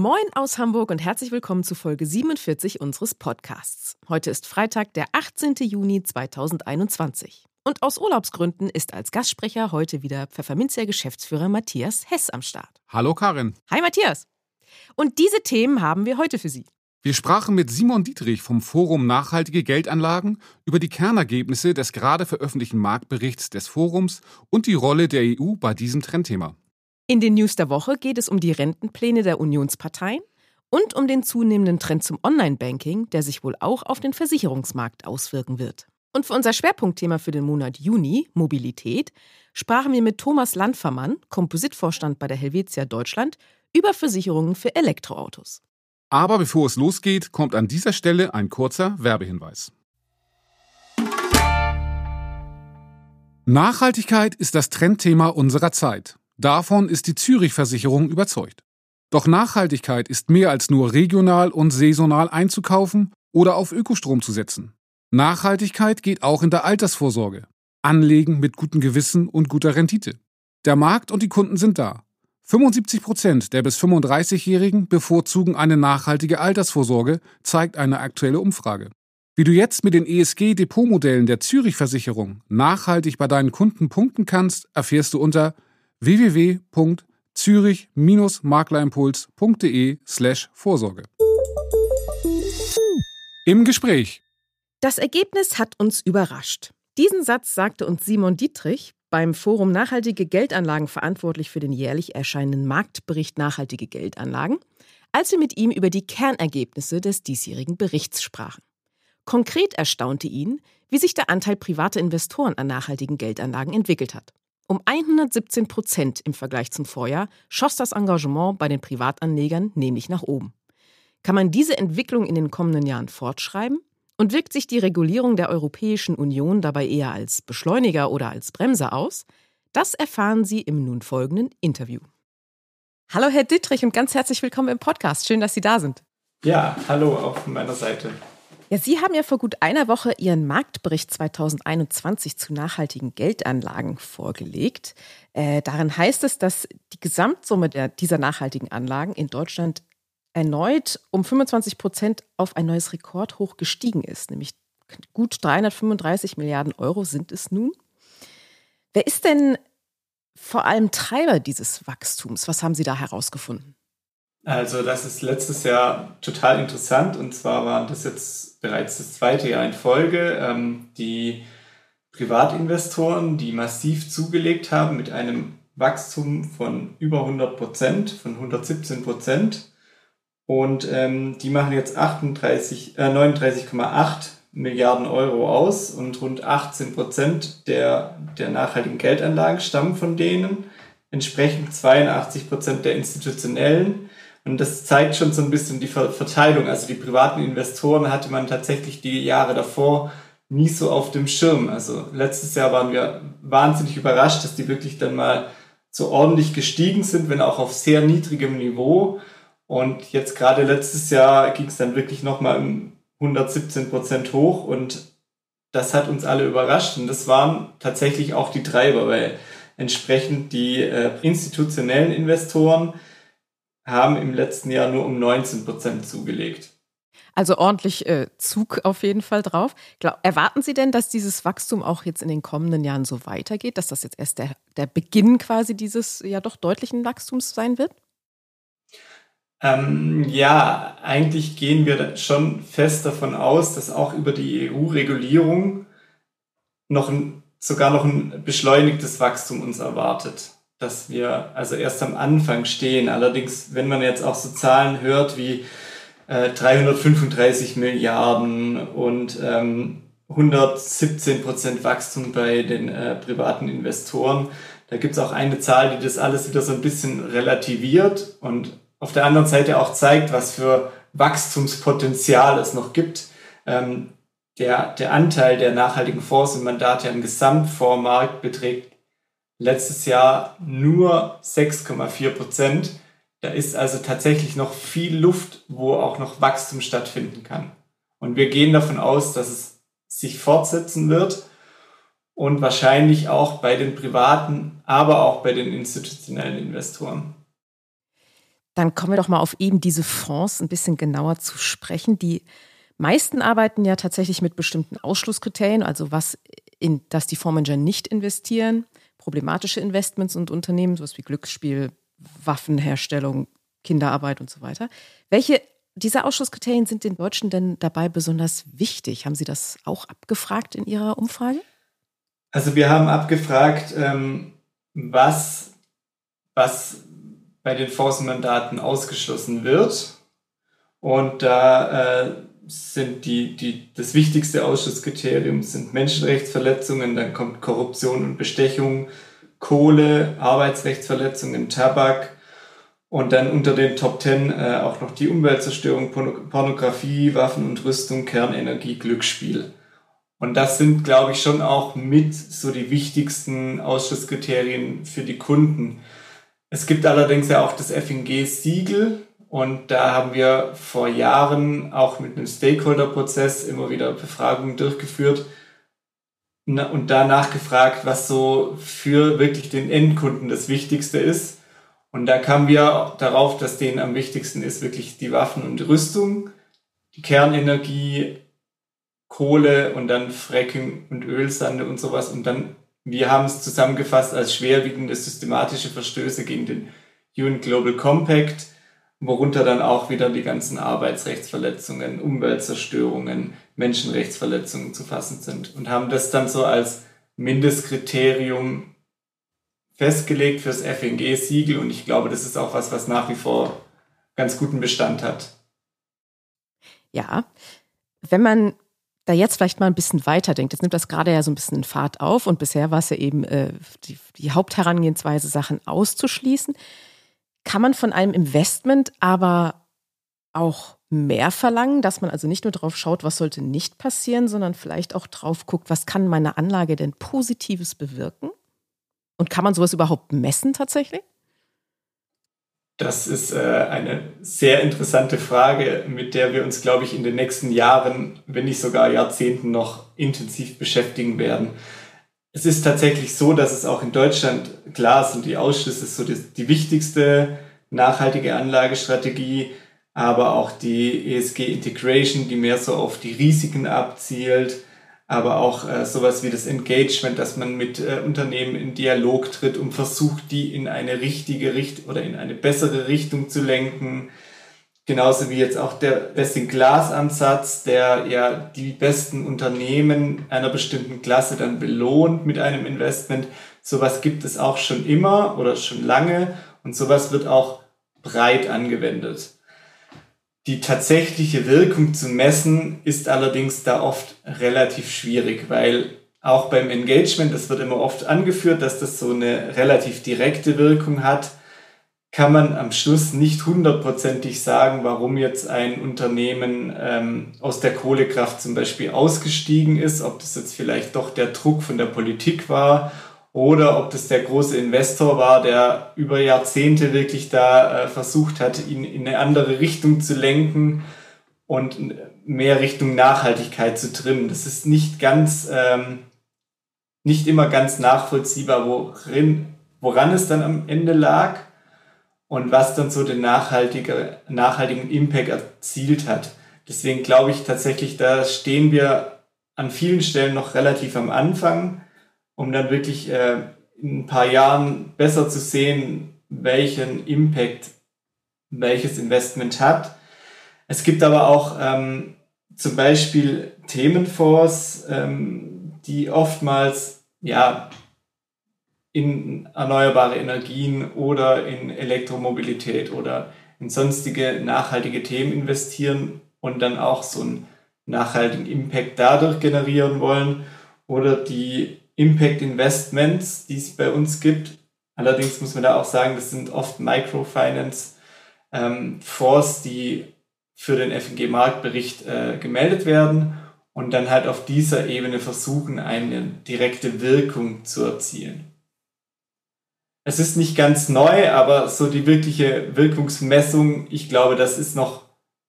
Moin aus Hamburg und herzlich willkommen zu Folge 47 unseres Podcasts. Heute ist Freitag, der 18. Juni 2021. Und aus Urlaubsgründen ist als Gastsprecher heute wieder Pfefferminzer Geschäftsführer Matthias Hess am Start. Hallo Karin. Hi Matthias. Und diese Themen haben wir heute für Sie. Wir sprachen mit Simon Dietrich vom Forum Nachhaltige Geldanlagen über die Kernergebnisse des gerade veröffentlichten Marktberichts des Forums und die Rolle der EU bei diesem Trendthema. In den News der Woche geht es um die Rentenpläne der Unionsparteien und um den zunehmenden Trend zum Online-Banking, der sich wohl auch auf den Versicherungsmarkt auswirken wird. Und für unser Schwerpunktthema für den Monat Juni, Mobilität, sprachen wir mit Thomas Landfermann, Kompositvorstand bei der Helvetia Deutschland, über Versicherungen für Elektroautos. Aber bevor es losgeht, kommt an dieser Stelle ein kurzer Werbehinweis. Nachhaltigkeit ist das Trendthema unserer Zeit. Davon ist die Zürich-Versicherung überzeugt. Doch Nachhaltigkeit ist mehr als nur regional und saisonal einzukaufen oder auf Ökostrom zu setzen. Nachhaltigkeit geht auch in der Altersvorsorge. Anlegen mit gutem Gewissen und guter Rendite. Der Markt und die Kunden sind da. 75 Prozent der bis 35-Jährigen bevorzugen eine nachhaltige Altersvorsorge, zeigt eine aktuelle Umfrage. Wie du jetzt mit den ESG-Depotmodellen der Zürich-Versicherung nachhaltig bei deinen Kunden punkten kannst, erfährst du unter www.zürich-maklerimpuls.de slash Vorsorge. Im Gespräch. Das Ergebnis hat uns überrascht. Diesen Satz sagte uns Simon Dietrich, beim Forum Nachhaltige Geldanlagen verantwortlich für den jährlich erscheinenden Marktbericht Nachhaltige Geldanlagen, als wir mit ihm über die Kernergebnisse des diesjährigen Berichts sprachen. Konkret erstaunte ihn, wie sich der Anteil privater Investoren an nachhaltigen Geldanlagen entwickelt hat. Um 117 Prozent im Vergleich zum Vorjahr schoss das Engagement bei den Privatanlegern nämlich nach oben. Kann man diese Entwicklung in den kommenden Jahren fortschreiben? Und wirkt sich die Regulierung der Europäischen Union dabei eher als Beschleuniger oder als Bremser aus? Das erfahren Sie im nun folgenden Interview. Hallo Herr Dittrich und ganz herzlich willkommen im Podcast. Schön, dass Sie da sind. Ja, hallo auch von meiner Seite. Ja, Sie haben ja vor gut einer Woche Ihren Marktbericht 2021 zu nachhaltigen Geldanlagen vorgelegt. Äh, darin heißt es, dass die Gesamtsumme der, dieser nachhaltigen Anlagen in Deutschland erneut um 25 Prozent auf ein neues Rekordhoch gestiegen ist, nämlich gut 335 Milliarden Euro sind es nun. Wer ist denn vor allem Treiber dieses Wachstums? Was haben Sie da herausgefunden? Also das ist letztes Jahr total interessant und zwar waren das jetzt bereits das zweite Jahr in Folge. Ähm, die Privatinvestoren, die massiv zugelegt haben mit einem Wachstum von über 100 Prozent, von 117 Prozent. Und ähm, die machen jetzt 38, äh, 39,8 Milliarden Euro aus und rund 18 Prozent der, der nachhaltigen Geldanlagen stammen von denen. Entsprechend 82 Prozent der institutionellen und das zeigt schon so ein bisschen die Verteilung. Also die privaten Investoren hatte man tatsächlich die Jahre davor nie so auf dem Schirm. Also letztes Jahr waren wir wahnsinnig überrascht, dass die wirklich dann mal so ordentlich gestiegen sind, wenn auch auf sehr niedrigem Niveau. Und jetzt gerade letztes Jahr ging es dann wirklich nochmal um 117 Prozent hoch und das hat uns alle überrascht und das waren tatsächlich auch die Treiber, weil entsprechend die äh, institutionellen Investoren haben im letzten Jahr nur um 19 Prozent zugelegt. Also ordentlich äh, Zug auf jeden Fall drauf. Glaub, erwarten Sie denn, dass dieses Wachstum auch jetzt in den kommenden Jahren so weitergeht, dass das jetzt erst der, der Beginn quasi dieses ja doch deutlichen Wachstums sein wird? Ähm, ja, eigentlich gehen wir schon fest davon aus, dass auch über die EU-Regulierung noch ein, sogar noch ein beschleunigtes Wachstum uns erwartet dass wir also erst am Anfang stehen. Allerdings, wenn man jetzt auch so Zahlen hört wie äh, 335 Milliarden und ähm, 117 Prozent Wachstum bei den äh, privaten Investoren, da gibt es auch eine Zahl, die das alles wieder so ein bisschen relativiert und auf der anderen Seite auch zeigt, was für Wachstumspotenzial es noch gibt. Ähm, der, der Anteil der nachhaltigen Fonds und Mandate am Gesamtfondsmarkt beträgt letztes Jahr nur 6,4 Prozent. Da ist also tatsächlich noch viel Luft, wo auch noch Wachstum stattfinden kann. Und wir gehen davon aus, dass es sich fortsetzen wird und wahrscheinlich auch bei den privaten, aber auch bei den institutionellen Investoren. Dann kommen wir doch mal auf eben diese Fonds ein bisschen genauer zu sprechen. Die meisten arbeiten ja tatsächlich mit bestimmten Ausschlusskriterien, also was in dass die Fondsmanager nicht investieren, problematische Investments und Unternehmen, sowas wie Glücksspiel, Waffenherstellung, Kinderarbeit und so weiter. Welche dieser Ausschlusskriterien sind den Deutschen denn dabei besonders wichtig? Haben Sie das auch abgefragt in Ihrer Umfrage? Also wir haben abgefragt, ähm, was, was bei den Fondsmandaten ausgeschlossen wird. Und da äh, sind die, die, das wichtigste Ausschusskriterium sind Menschenrechtsverletzungen, dann kommt Korruption und Bestechung, Kohle, Arbeitsrechtsverletzungen, Tabak und dann unter den Top Ten äh, auch noch die Umweltzerstörung, Pornografie, Waffen und Rüstung, Kernenergie, Glücksspiel. Und das sind, glaube ich, schon auch mit so die wichtigsten Ausschusskriterien für die Kunden. Es gibt allerdings ja auch das FNG-Siegel und da haben wir vor Jahren auch mit einem Stakeholder-Prozess immer wieder Befragungen durchgeführt und danach gefragt, was so für wirklich den Endkunden das Wichtigste ist. Und da kamen wir darauf, dass denen am wichtigsten ist wirklich die Waffen und Rüstung, die Kernenergie, Kohle und dann Fracking und Ölsande und sowas. Und dann wir haben es zusammengefasst als schwerwiegende systematische Verstöße gegen den UN Global Compact, worunter dann auch wieder die ganzen Arbeitsrechtsverletzungen, Umweltzerstörungen, Menschenrechtsverletzungen zu fassen sind und haben das dann so als Mindestkriterium festgelegt fürs FNG-Siegel und ich glaube, das ist auch was, was nach wie vor ganz guten Bestand hat. Ja, wenn man da jetzt vielleicht mal ein bisschen weiterdenkt, jetzt nimmt das gerade ja so ein bisschen Fahrt auf und bisher war es ja eben äh, die, die Hauptherangehensweise, Sachen auszuschließen. Kann man von einem Investment aber auch mehr verlangen, dass man also nicht nur drauf schaut, was sollte nicht passieren, sondern vielleicht auch drauf guckt, was kann meine Anlage denn Positives bewirken? Und kann man sowas überhaupt messen tatsächlich? Das ist äh, eine sehr interessante Frage, mit der wir uns, glaube ich, in den nächsten Jahren, wenn nicht sogar Jahrzehnten noch intensiv beschäftigen werden. Es ist tatsächlich so, dass es auch in Deutschland, klar sind die Ausschüsse so die, die wichtigste nachhaltige Anlagestrategie, aber auch die ESG Integration, die mehr so auf die Risiken abzielt aber auch äh, sowas wie das Engagement, dass man mit äh, Unternehmen in Dialog tritt und versucht, die in eine richtige Richtung oder in eine bessere Richtung zu lenken. Genauso wie jetzt auch der Best Glass Ansatz, der ja die besten Unternehmen einer bestimmten Klasse dann belohnt mit einem Investment. Sowas gibt es auch schon immer oder schon lange und sowas wird auch breit angewendet. Die tatsächliche Wirkung zu messen ist allerdings da oft relativ schwierig, weil auch beim Engagement, das wird immer oft angeführt, dass das so eine relativ direkte Wirkung hat, kann man am Schluss nicht hundertprozentig sagen, warum jetzt ein Unternehmen ähm, aus der Kohlekraft zum Beispiel ausgestiegen ist, ob das jetzt vielleicht doch der Druck von der Politik war oder ob das der große Investor war, der über Jahrzehnte wirklich da äh, versucht hat, ihn in eine andere Richtung zu lenken und mehr Richtung Nachhaltigkeit zu trimmen. Das ist nicht ganz, ähm, nicht immer ganz nachvollziehbar, worin, woran es dann am Ende lag und was dann so den nachhaltige, nachhaltigen Impact erzielt hat. Deswegen glaube ich tatsächlich, da stehen wir an vielen Stellen noch relativ am Anfang um dann wirklich äh, in ein paar Jahren besser zu sehen, welchen Impact welches Investment hat. Es gibt aber auch ähm, zum Beispiel Themenfonds, ähm, die oftmals ja in erneuerbare Energien oder in Elektromobilität oder in sonstige nachhaltige Themen investieren und dann auch so einen nachhaltigen Impact dadurch generieren wollen oder die Impact Investments, die es bei uns gibt. Allerdings muss man da auch sagen, das sind oft Microfinance ähm, Fonds, die für den FNG-Marktbericht äh, gemeldet werden. und dann halt auf dieser Ebene versuchen, eine direkte Wirkung zu erzielen. Es ist nicht ganz neu, aber so die wirkliche Wirkungsmessung, ich glaube, das ist noch,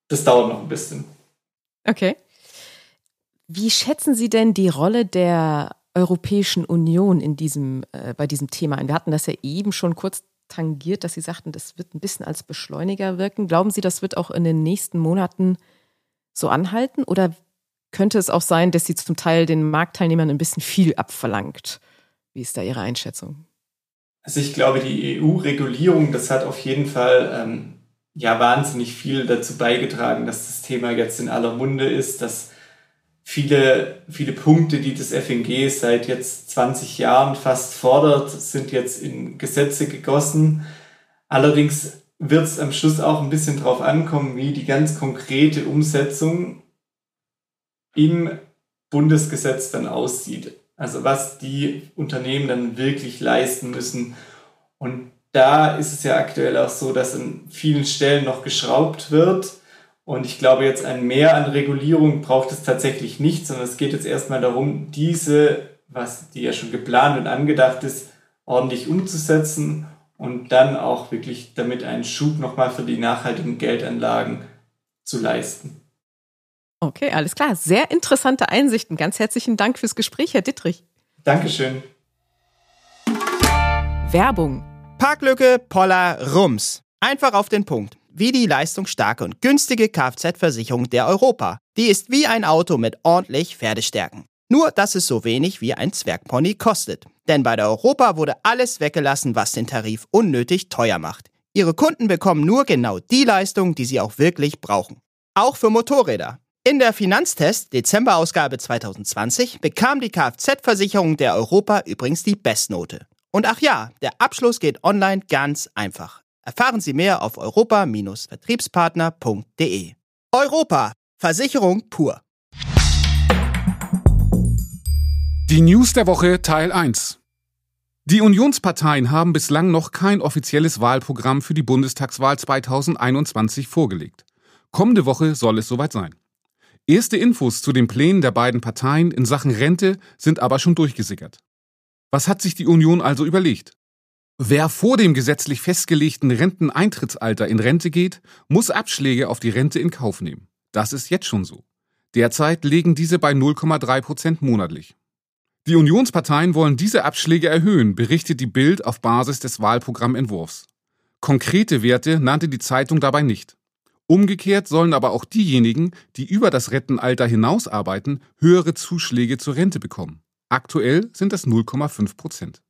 das dauert noch ein bisschen. Okay. Wie schätzen Sie denn die Rolle der Europäischen Union in diesem, äh, bei diesem Thema ein? Wir hatten das ja eben schon kurz tangiert, dass Sie sagten, das wird ein bisschen als Beschleuniger wirken. Glauben Sie, das wird auch in den nächsten Monaten so anhalten? Oder könnte es auch sein, dass sie zum Teil den Marktteilnehmern ein bisschen viel abverlangt? Wie ist da Ihre Einschätzung? Also ich glaube, die EU-Regulierung, das hat auf jeden Fall ähm, ja wahnsinnig viel dazu beigetragen, dass das Thema jetzt in aller Munde ist, dass viele, viele Punkte, die das FNG seit jetzt 20 Jahren fast fordert, sind jetzt in Gesetze gegossen. Allerdings wird es am Schluss auch ein bisschen drauf ankommen, wie die ganz konkrete Umsetzung im Bundesgesetz dann aussieht. Also was die Unternehmen dann wirklich leisten müssen. Und da ist es ja aktuell auch so, dass an vielen Stellen noch geschraubt wird. Und ich glaube, jetzt ein Mehr an Regulierung braucht es tatsächlich nicht, sondern es geht jetzt erstmal darum, diese, was die ja schon geplant und angedacht ist, ordentlich umzusetzen und dann auch wirklich damit einen Schub nochmal für die nachhaltigen Geldanlagen zu leisten. Okay, alles klar. Sehr interessante Einsichten. Ganz herzlichen Dank fürs Gespräch, Herr Dittrich. Dankeschön. Werbung. Parklücke Poller Rums. Einfach auf den Punkt. Wie die leistungsstarke und günstige Kfz-Versicherung der Europa. Die ist wie ein Auto mit ordentlich Pferdestärken. Nur, dass es so wenig wie ein Zwergpony kostet. Denn bei der Europa wurde alles weggelassen, was den Tarif unnötig teuer macht. Ihre Kunden bekommen nur genau die Leistung, die sie auch wirklich brauchen. Auch für Motorräder. In der Finanztest Dezember-Ausgabe 2020 bekam die Kfz-Versicherung der Europa übrigens die Bestnote. Und ach ja, der Abschluss geht online ganz einfach. Erfahren Sie mehr auf europa-vertriebspartner.de. Europa, Versicherung pur. Die News der Woche Teil 1. Die Unionsparteien haben bislang noch kein offizielles Wahlprogramm für die Bundestagswahl 2021 vorgelegt. Kommende Woche soll es soweit sein. Erste Infos zu den Plänen der beiden Parteien in Sachen Rente sind aber schon durchgesickert. Was hat sich die Union also überlegt? Wer vor dem gesetzlich festgelegten Renteneintrittsalter in Rente geht, muss Abschläge auf die Rente in Kauf nehmen. Das ist jetzt schon so. Derzeit liegen diese bei 0,3 Prozent monatlich. Die Unionsparteien wollen diese Abschläge erhöhen, berichtet die Bild auf Basis des Wahlprogrammentwurfs. Konkrete Werte nannte die Zeitung dabei nicht. Umgekehrt sollen aber auch diejenigen, die über das Rentenalter hinaus arbeiten, höhere Zuschläge zur Rente bekommen. Aktuell sind das 0,5 Prozent.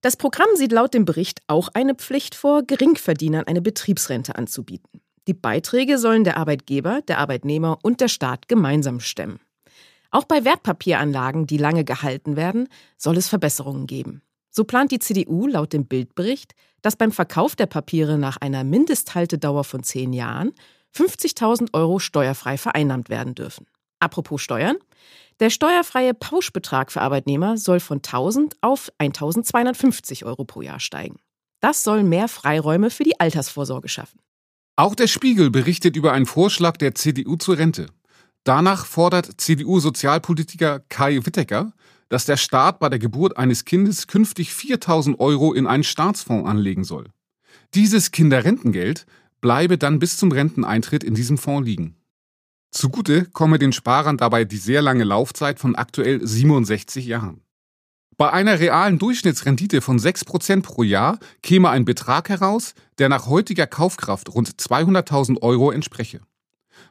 Das Programm sieht laut dem Bericht auch eine Pflicht vor, Geringverdienern eine Betriebsrente anzubieten. Die Beiträge sollen der Arbeitgeber, der Arbeitnehmer und der Staat gemeinsam stemmen. Auch bei Wertpapieranlagen, die lange gehalten werden, soll es Verbesserungen geben. So plant die CDU laut dem Bildbericht, dass beim Verkauf der Papiere nach einer Mindesthaltedauer von zehn Jahren 50.000 Euro steuerfrei vereinnahmt werden dürfen. Apropos Steuern. Der steuerfreie Pauschbetrag für Arbeitnehmer soll von 1000 auf 1250 Euro pro Jahr steigen. Das soll mehr Freiräume für die Altersvorsorge schaffen. Auch der Spiegel berichtet über einen Vorschlag der CDU zur Rente. Danach fordert CDU-Sozialpolitiker Kai Wittecker, dass der Staat bei der Geburt eines Kindes künftig 4000 Euro in einen Staatsfonds anlegen soll. Dieses Kinderrentengeld bleibe dann bis zum Renteneintritt in diesem Fonds liegen. Zugute komme den Sparern dabei die sehr lange Laufzeit von aktuell 67 Jahren. Bei einer realen Durchschnittsrendite von 6% pro Jahr käme ein Betrag heraus, der nach heutiger Kaufkraft rund 200.000 Euro entspreche.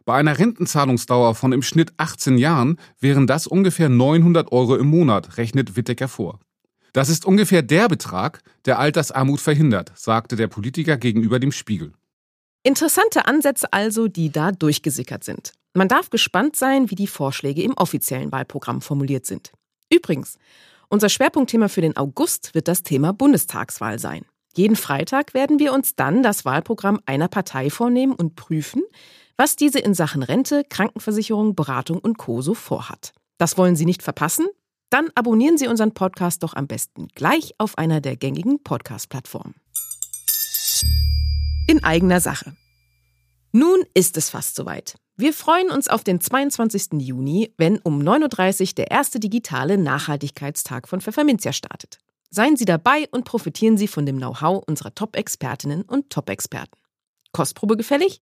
Bei einer Rentenzahlungsdauer von im Schnitt 18 Jahren wären das ungefähr 900 Euro im Monat, rechnet Wittecker vor. Das ist ungefähr der Betrag, der Altersarmut verhindert, sagte der Politiker gegenüber dem Spiegel. Interessante Ansätze also, die da durchgesickert sind. Man darf gespannt sein, wie die Vorschläge im offiziellen Wahlprogramm formuliert sind. Übrigens, unser Schwerpunktthema für den August wird das Thema Bundestagswahl sein. Jeden Freitag werden wir uns dann das Wahlprogramm einer Partei vornehmen und prüfen, was diese in Sachen Rente, Krankenversicherung, Beratung und Co. so vorhat. Das wollen Sie nicht verpassen? Dann abonnieren Sie unseren Podcast doch am besten gleich auf einer der gängigen Podcast-Plattformen. In eigener Sache. Nun ist es fast soweit. Wir freuen uns auf den 22. Juni, wenn um 9.30 Uhr der erste digitale Nachhaltigkeitstag von Pfefferminzia startet. Seien Sie dabei und profitieren Sie von dem Know-how unserer Top-Expertinnen und Top-Experten. Kostprobe gefällig?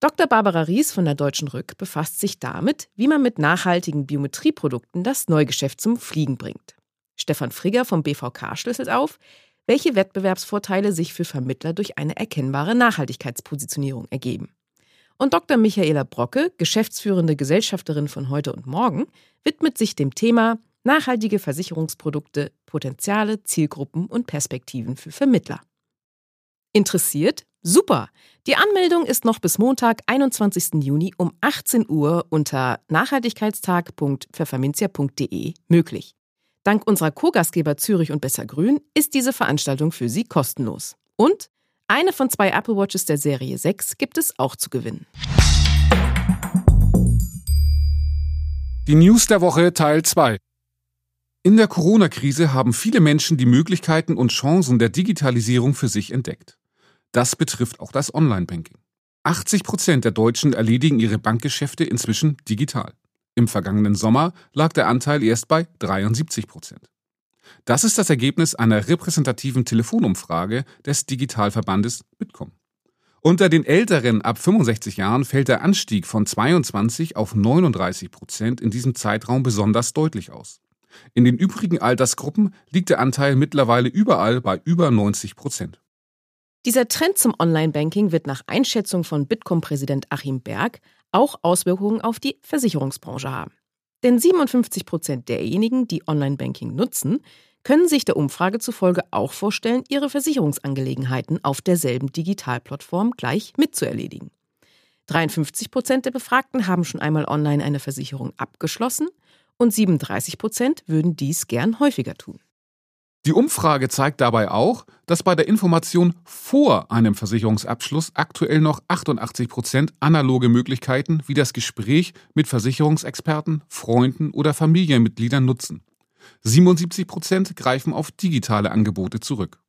Dr. Barbara Ries von der Deutschen Rück befasst sich damit, wie man mit nachhaltigen Biometrieprodukten das Neugeschäft zum Fliegen bringt. Stefan Frigger vom BVK schlüsselt auf, welche Wettbewerbsvorteile sich für Vermittler durch eine erkennbare Nachhaltigkeitspositionierung ergeben. Und Dr. Michaela Brocke, geschäftsführende Gesellschafterin von heute und morgen, widmet sich dem Thema nachhaltige Versicherungsprodukte, Potenziale, Zielgruppen und Perspektiven für Vermittler. Interessiert? Super! Die Anmeldung ist noch bis Montag, 21. Juni um 18 Uhr unter nachhaltigkeitstag.pfefferminzia.de möglich. Dank unserer Co-Gastgeber Zürich und Besser Grün ist diese Veranstaltung für Sie kostenlos. Und eine von zwei Apple Watches der Serie 6 gibt es auch zu gewinnen. Die News der Woche Teil 2. In der Corona-Krise haben viele Menschen die Möglichkeiten und Chancen der Digitalisierung für sich entdeckt. Das betrifft auch das Online-Banking. 80 Prozent der Deutschen erledigen ihre Bankgeschäfte inzwischen digital. Im vergangenen Sommer lag der Anteil erst bei 73 Prozent. Das ist das Ergebnis einer repräsentativen Telefonumfrage des Digitalverbandes Bitkom. Unter den Älteren ab 65 Jahren fällt der Anstieg von 22 auf 39 Prozent in diesem Zeitraum besonders deutlich aus. In den übrigen Altersgruppen liegt der Anteil mittlerweile überall bei über 90 Prozent. Dieser Trend zum Online-Banking wird nach Einschätzung von Bitkom-Präsident Achim Berg auch Auswirkungen auf die Versicherungsbranche haben. Denn 57 Prozent derjenigen, die Online-Banking nutzen, können sich der Umfrage zufolge auch vorstellen, ihre Versicherungsangelegenheiten auf derselben Digitalplattform gleich mitzuerledigen. 53 Prozent der Befragten haben schon einmal online eine Versicherung abgeschlossen und 37 Prozent würden dies gern häufiger tun. Die Umfrage zeigt dabei auch, dass bei der Information vor einem Versicherungsabschluss aktuell noch 88 Prozent analoge Möglichkeiten wie das Gespräch mit Versicherungsexperten, Freunden oder Familienmitgliedern nutzen. 77 Prozent greifen auf digitale Angebote zurück.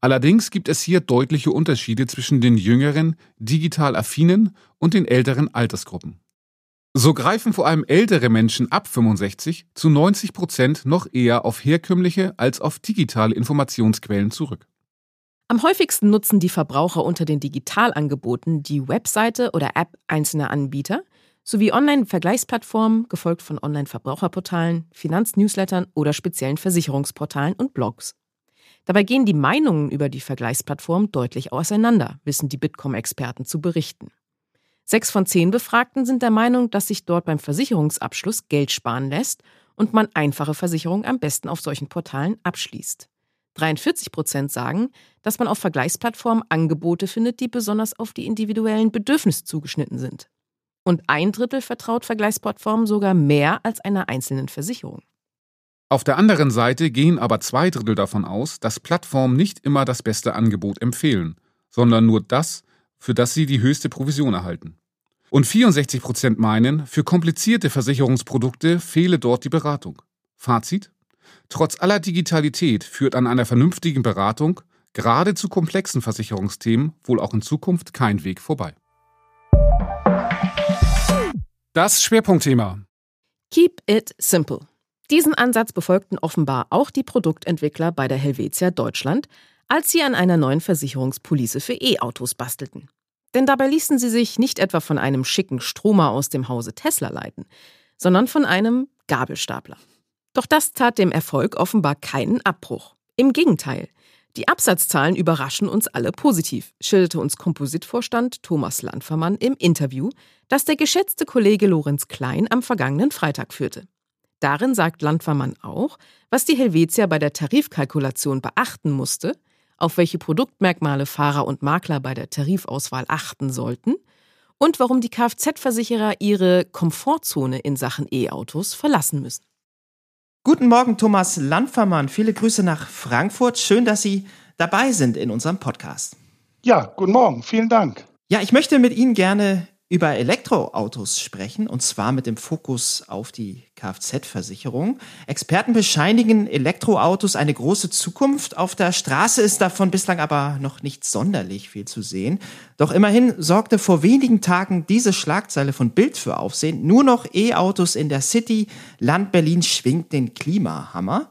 Allerdings gibt es hier deutliche Unterschiede zwischen den jüngeren, digital affinen und den älteren Altersgruppen. So greifen vor allem ältere Menschen ab 65 zu 90 Prozent noch eher auf herkömmliche als auf digitale Informationsquellen zurück. Am häufigsten nutzen die Verbraucher unter den Digitalangeboten die Webseite oder App einzelner Anbieter sowie Online-Vergleichsplattformen, gefolgt von Online-Verbraucherportalen, Finanznewslettern oder speziellen Versicherungsportalen und Blogs. Dabei gehen die Meinungen über die Vergleichsplattform deutlich auseinander, wissen die Bitkom-Experten zu berichten. Sechs von zehn Befragten sind der Meinung, dass sich dort beim Versicherungsabschluss Geld sparen lässt und man einfache Versicherungen am besten auf solchen Portalen abschließt. 43 Prozent sagen, dass man auf Vergleichsplattformen Angebote findet, die besonders auf die individuellen Bedürfnisse zugeschnitten sind. Und ein Drittel vertraut Vergleichsplattformen sogar mehr als einer einzelnen Versicherung. Auf der anderen Seite gehen aber zwei Drittel davon aus, dass Plattformen nicht immer das beste Angebot empfehlen, sondern nur das, für das sie die höchste Provision erhalten. Und 64 Prozent meinen, für komplizierte Versicherungsprodukte fehle dort die Beratung. Fazit? Trotz aller Digitalität führt an einer vernünftigen Beratung, gerade zu komplexen Versicherungsthemen, wohl auch in Zukunft kein Weg vorbei. Das Schwerpunktthema. Keep it simple. Diesen Ansatz befolgten offenbar auch die Produktentwickler bei der Helvetia Deutschland, als sie an einer neuen Versicherungspolice für E-Autos bastelten. Denn dabei ließen sie sich nicht etwa von einem schicken Stromer aus dem Hause Tesla leiten, sondern von einem Gabelstapler. Doch das tat dem Erfolg offenbar keinen Abbruch. Im Gegenteil. Die Absatzzahlen überraschen uns alle positiv, schilderte uns Kompositvorstand Thomas Landfermann im Interview, das der geschätzte Kollege Lorenz Klein am vergangenen Freitag führte. Darin sagt Landfermann auch, was die Helvetia bei der Tarifkalkulation beachten musste auf welche Produktmerkmale Fahrer und Makler bei der Tarifauswahl achten sollten und warum die Kfz-Versicherer ihre Komfortzone in Sachen E-Autos verlassen müssen. Guten Morgen, Thomas Landfermann. Viele Grüße nach Frankfurt. Schön, dass Sie dabei sind in unserem Podcast. Ja, guten Morgen. Vielen Dank. Ja, ich möchte mit Ihnen gerne über Elektroautos sprechen, und zwar mit dem Fokus auf die Kfz-Versicherung. Experten bescheinigen Elektroautos eine große Zukunft. Auf der Straße ist davon bislang aber noch nicht sonderlich viel zu sehen. Doch immerhin sorgte vor wenigen Tagen diese Schlagzeile von Bild für Aufsehen. Nur noch E-Autos in der City. Land Berlin schwingt den Klimahammer.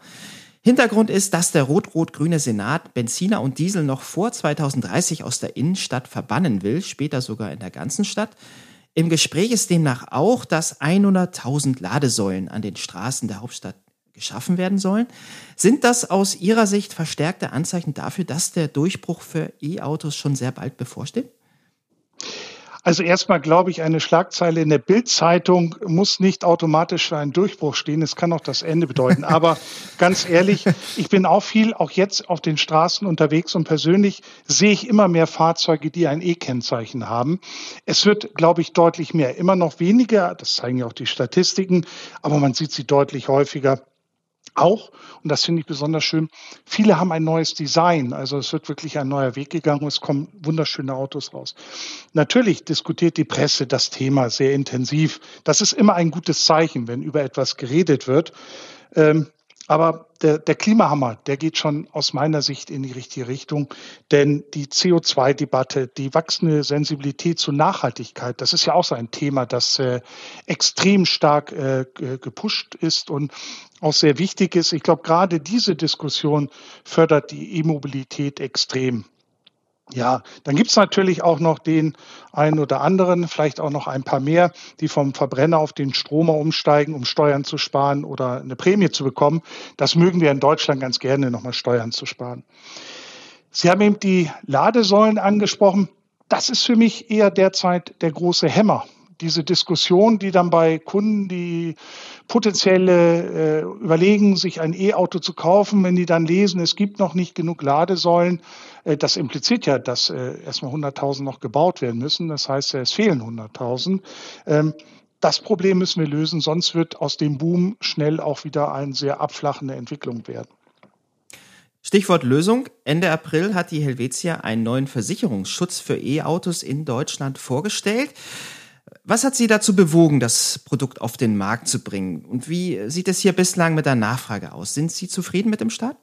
Hintergrund ist, dass der rot-rot-grüne Senat Benziner und Diesel noch vor 2030 aus der Innenstadt verbannen will, später sogar in der ganzen Stadt. Im Gespräch ist demnach auch, dass 100.000 Ladesäulen an den Straßen der Hauptstadt geschaffen werden sollen. Sind das aus Ihrer Sicht verstärkte Anzeichen dafür, dass der Durchbruch für E-Autos schon sehr bald bevorsteht? Also erstmal glaube ich, eine Schlagzeile in der Bildzeitung muss nicht automatisch für einen Durchbruch stehen. Es kann auch das Ende bedeuten. Aber ganz ehrlich, ich bin auch viel, auch jetzt auf den Straßen unterwegs und persönlich sehe ich immer mehr Fahrzeuge, die ein E-Kennzeichen haben. Es wird, glaube ich, deutlich mehr. Immer noch weniger, das zeigen ja auch die Statistiken, aber man sieht sie deutlich häufiger auch, und das finde ich besonders schön, viele haben ein neues Design. Also es wird wirklich ein neuer Weg gegangen und es kommen wunderschöne Autos raus. Natürlich diskutiert die Presse das Thema sehr intensiv. Das ist immer ein gutes Zeichen, wenn über etwas geredet wird. Ähm, aber der, der Klimahammer, der geht schon aus meiner Sicht in die richtige Richtung. Denn die CO2-Debatte, die wachsende Sensibilität zu Nachhaltigkeit, das ist ja auch so ein Thema, das äh, extrem stark äh, gepusht ist und auch sehr wichtig ist. Ich glaube, gerade diese Diskussion fördert die E-Mobilität extrem. Ja, dann gibt's natürlich auch noch den einen oder anderen, vielleicht auch noch ein paar mehr, die vom Verbrenner auf den Stromer umsteigen, um Steuern zu sparen oder eine Prämie zu bekommen. Das mögen wir in Deutschland ganz gerne, nochmal Steuern zu sparen. Sie haben eben die Ladesäulen angesprochen. Das ist für mich eher derzeit der große Hämmer diese Diskussion, die dann bei Kunden, die potenzielle äh, überlegen, sich ein E-Auto zu kaufen, wenn die dann lesen, es gibt noch nicht genug Ladesäulen, äh, das impliziert ja, dass äh, erstmal 100.000 noch gebaut werden müssen. Das heißt, es fehlen 100.000. Ähm, das Problem müssen wir lösen, sonst wird aus dem Boom schnell auch wieder eine sehr abflachende Entwicklung werden. Stichwort Lösung. Ende April hat die Helvetia einen neuen Versicherungsschutz für E-Autos in Deutschland vorgestellt. Was hat Sie dazu bewogen, das Produkt auf den Markt zu bringen? Und wie sieht es hier bislang mit der Nachfrage aus? Sind Sie zufrieden mit dem Start?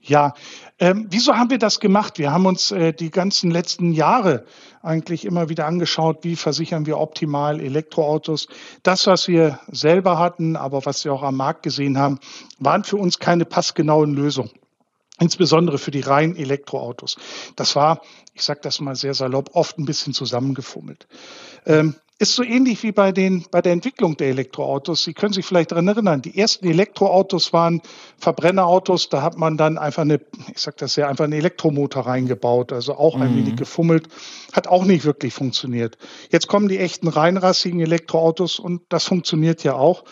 Ja, ähm, wieso haben wir das gemacht? Wir haben uns äh, die ganzen letzten Jahre eigentlich immer wieder angeschaut, wie versichern wir optimal Elektroautos. Das, was wir selber hatten, aber was wir auch am Markt gesehen haben, waren für uns keine passgenauen Lösungen insbesondere für die reinen Elektroautos. Das war, ich sage das mal sehr salopp, oft ein bisschen zusammengefummelt. Ähm, ist so ähnlich wie bei, den, bei der Entwicklung der Elektroautos. Sie können sich vielleicht daran erinnern, die ersten Elektroautos waren Verbrennerautos, da hat man dann einfach eine, ich sage das ja, einfach einen Elektromotor reingebaut, also auch ein mhm. wenig gefummelt, hat auch nicht wirklich funktioniert. Jetzt kommen die echten reinrassigen Elektroautos und das funktioniert ja auch.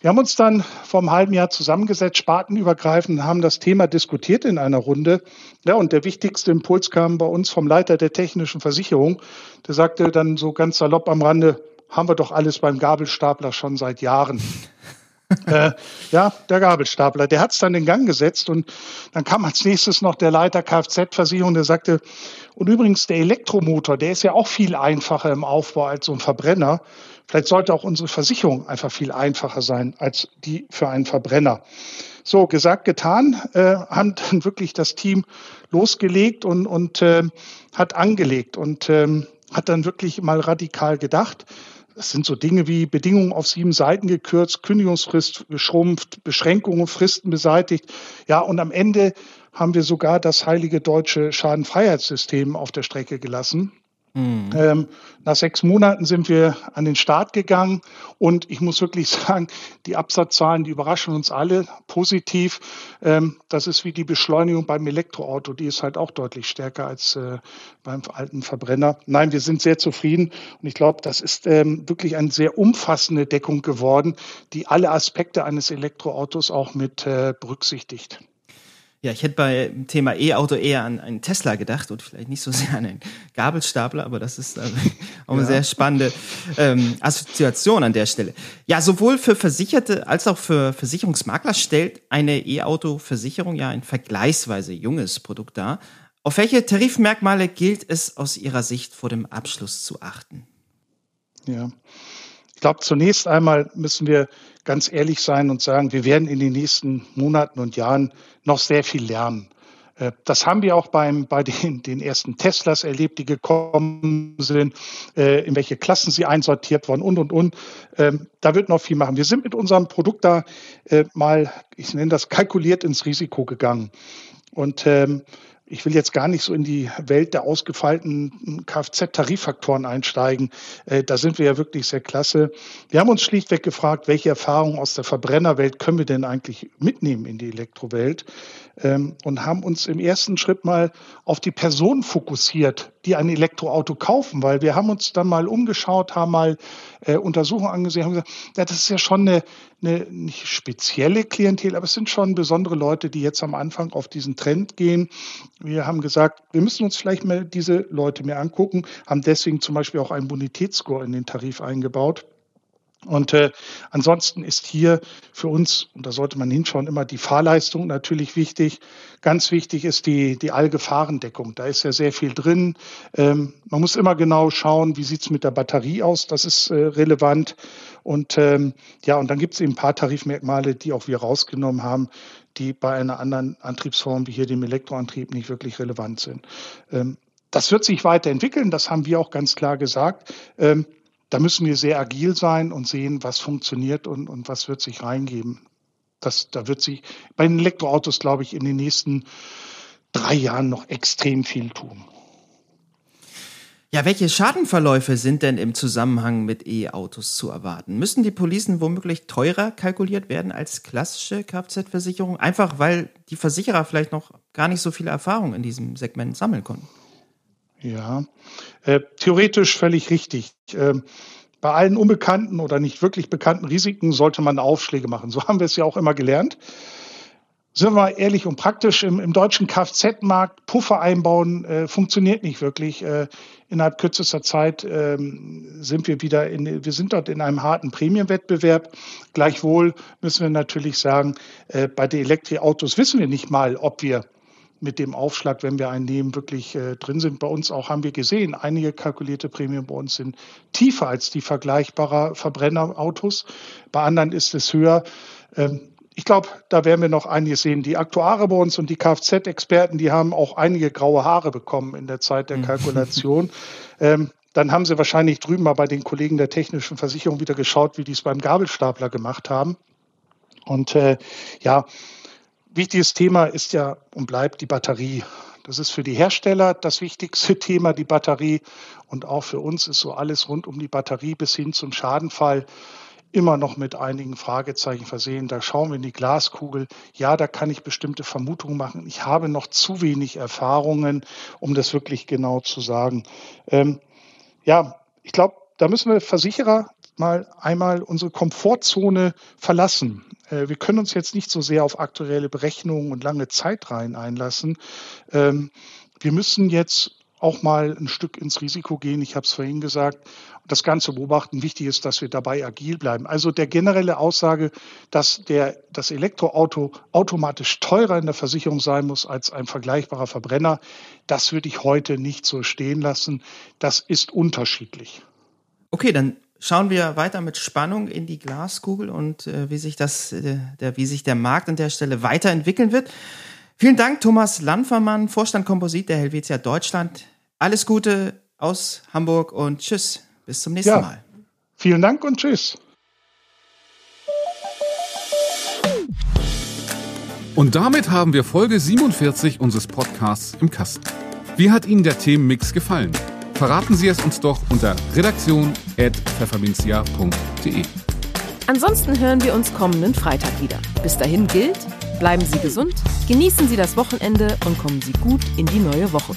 Wir haben uns dann vor einem halben Jahr zusammengesetzt, spartenübergreifend, haben das Thema diskutiert in einer Runde. Ja, und der wichtigste Impuls kam bei uns vom Leiter der technischen Versicherung. Der sagte dann so ganz salopp am Rande, haben wir doch alles beim Gabelstapler schon seit Jahren. Äh, ja, der Gabelstapler, der hat es dann in Gang gesetzt und dann kam als nächstes noch der Leiter Kfz-Versicherung, der sagte, und übrigens der Elektromotor, der ist ja auch viel einfacher im Aufbau als so ein Verbrenner. Vielleicht sollte auch unsere Versicherung einfach viel einfacher sein als die für einen Verbrenner. So, gesagt, getan, äh, haben dann wirklich das Team losgelegt und, und äh, hat angelegt und ähm, hat dann wirklich mal radikal gedacht. Das sind so Dinge wie Bedingungen auf sieben Seiten gekürzt, Kündigungsfrist geschrumpft, Beschränkungen, Fristen beseitigt. Ja, und am Ende haben wir sogar das heilige deutsche Schadenfreiheitssystem auf der Strecke gelassen. Mhm. Ähm, nach sechs Monaten sind wir an den Start gegangen und ich muss wirklich sagen, die Absatzzahlen, die überraschen uns alle positiv. Ähm, das ist wie die Beschleunigung beim Elektroauto, die ist halt auch deutlich stärker als äh, beim alten Verbrenner. Nein, wir sind sehr zufrieden und ich glaube, das ist ähm, wirklich eine sehr umfassende Deckung geworden, die alle Aspekte eines Elektroautos auch mit äh, berücksichtigt. Ja, ich hätte bei dem Thema E-Auto eher an einen Tesla gedacht und vielleicht nicht so sehr an einen Gabelstapler, aber das ist also auch eine ja. sehr spannende ähm, Assoziation an der Stelle. Ja, sowohl für Versicherte als auch für Versicherungsmakler stellt eine E-Auto-Versicherung ja ein vergleichsweise junges Produkt dar. Auf welche Tarifmerkmale gilt es aus Ihrer Sicht vor dem Abschluss zu achten? Ja. Ich glaube, zunächst einmal müssen wir ganz ehrlich sein und sagen, wir werden in den nächsten Monaten und Jahren noch sehr viel lernen. Äh, das haben wir auch beim, bei den, den ersten Teslas erlebt, die gekommen sind, äh, in welche Klassen sie einsortiert wurden und, und, und. Ähm, da wird noch viel machen. Wir sind mit unserem Produkt da äh, mal, ich nenne das, kalkuliert ins Risiko gegangen. Und ähm, ich will jetzt gar nicht so in die Welt der ausgefeilten Kfz-Tariffaktoren einsteigen. Äh, da sind wir ja wirklich sehr klasse. Wir haben uns schlichtweg gefragt, welche Erfahrungen aus der Verbrennerwelt können wir denn eigentlich mitnehmen in die Elektrowelt? Ähm, und haben uns im ersten Schritt mal auf die Personen fokussiert, die ein Elektroauto kaufen, weil wir haben uns dann mal umgeschaut, haben mal äh, Untersuchungen angesehen, haben gesagt, ja, das ist ja schon eine, eine nicht spezielle Klientel, aber es sind schon besondere Leute, die jetzt am Anfang auf diesen Trend gehen. Wir haben gesagt, wir müssen uns vielleicht mal diese Leute mehr angucken, haben deswegen zum Beispiel auch einen Bonitätsscore in den Tarif eingebaut. Und äh, ansonsten ist hier für uns, und da sollte man hinschauen, immer die Fahrleistung natürlich wichtig. Ganz wichtig ist die, die Allgefahrendeckung. Da ist ja sehr viel drin. Ähm, man muss immer genau schauen, wie sieht's mit der Batterie aus. Das ist äh, relevant. Und ähm, ja, und dann gibt es eben ein paar Tarifmerkmale, die auch wir rausgenommen haben, die bei einer anderen Antriebsform wie hier dem Elektroantrieb nicht wirklich relevant sind. Ähm, das wird sich weiterentwickeln, das haben wir auch ganz klar gesagt. Ähm, da müssen wir sehr agil sein und sehen, was funktioniert und, und was wird sich reingeben. Das, da wird sich bei den Elektroautos, glaube ich, in den nächsten drei Jahren noch extrem viel tun. Ja, welche Schadenverläufe sind denn im Zusammenhang mit E-Autos zu erwarten? Müssen die Policen womöglich teurer kalkuliert werden als klassische Kfz-Versicherung? Einfach weil die Versicherer vielleicht noch gar nicht so viele Erfahrungen in diesem Segment sammeln konnten. Ja, äh, theoretisch völlig richtig. Ähm, bei allen unbekannten oder nicht wirklich bekannten Risiken sollte man Aufschläge machen. So haben wir es ja auch immer gelernt. Sind wir mal ehrlich und praktisch, im, im deutschen Kfz-Markt Puffer einbauen äh, funktioniert nicht wirklich. Äh, innerhalb kürzester Zeit ähm, sind wir wieder in, wir sind dort in einem harten Prämienwettbewerb. Gleichwohl müssen wir natürlich sagen, äh, bei den Elektroautos wissen wir nicht mal, ob wir mit dem Aufschlag, wenn wir einen nehmen, wirklich äh, drin sind. Bei uns auch haben wir gesehen, einige kalkulierte Prämien bei uns sind tiefer als die vergleichbarer Verbrennerautos. Bei anderen ist es höher. Ähm, ich glaube, da werden wir noch einiges sehen. Die Aktuare bei uns und die Kfz-Experten, die haben auch einige graue Haare bekommen in der Zeit der mhm. Kalkulation. ähm, dann haben sie wahrscheinlich drüben mal bei den Kollegen der technischen Versicherung wieder geschaut, wie die es beim Gabelstapler gemacht haben. Und äh, ja, Wichtiges Thema ist ja und bleibt die Batterie. Das ist für die Hersteller das wichtigste Thema, die Batterie. Und auch für uns ist so alles rund um die Batterie bis hin zum Schadenfall immer noch mit einigen Fragezeichen versehen. Da schauen wir in die Glaskugel. Ja, da kann ich bestimmte Vermutungen machen. Ich habe noch zu wenig Erfahrungen, um das wirklich genau zu sagen. Ähm, ja, ich glaube, da müssen wir Versicherer mal einmal unsere Komfortzone verlassen. Äh, wir können uns jetzt nicht so sehr auf aktuelle Berechnungen und lange Zeitreihen einlassen. Ähm, wir müssen jetzt auch mal ein Stück ins Risiko gehen. Ich habe es vorhin gesagt. Das Ganze beobachten. Wichtig ist, dass wir dabei agil bleiben. Also der generelle Aussage, dass der, das Elektroauto automatisch teurer in der Versicherung sein muss als ein vergleichbarer Verbrenner, das würde ich heute nicht so stehen lassen. Das ist unterschiedlich. Okay, dann schauen wir weiter mit Spannung in die Glaskugel und äh, wie sich das, äh, der, wie sich der Markt an der Stelle weiterentwickeln wird. Vielen Dank, Thomas Lanfermann, Vorstand Komposit der Helvetia Deutschland. Alles Gute aus Hamburg und tschüss. Bis zum nächsten ja, Mal. Vielen Dank und tschüss. Und damit haben wir Folge 47 unseres Podcasts im Kasten. Wie hat Ihnen der Themenmix gefallen? Verraten Sie es uns doch unter redaktion.pfefferminzia.de. Ansonsten hören wir uns kommenden Freitag wieder. Bis dahin gilt, bleiben Sie gesund, genießen Sie das Wochenende und kommen Sie gut in die neue Woche.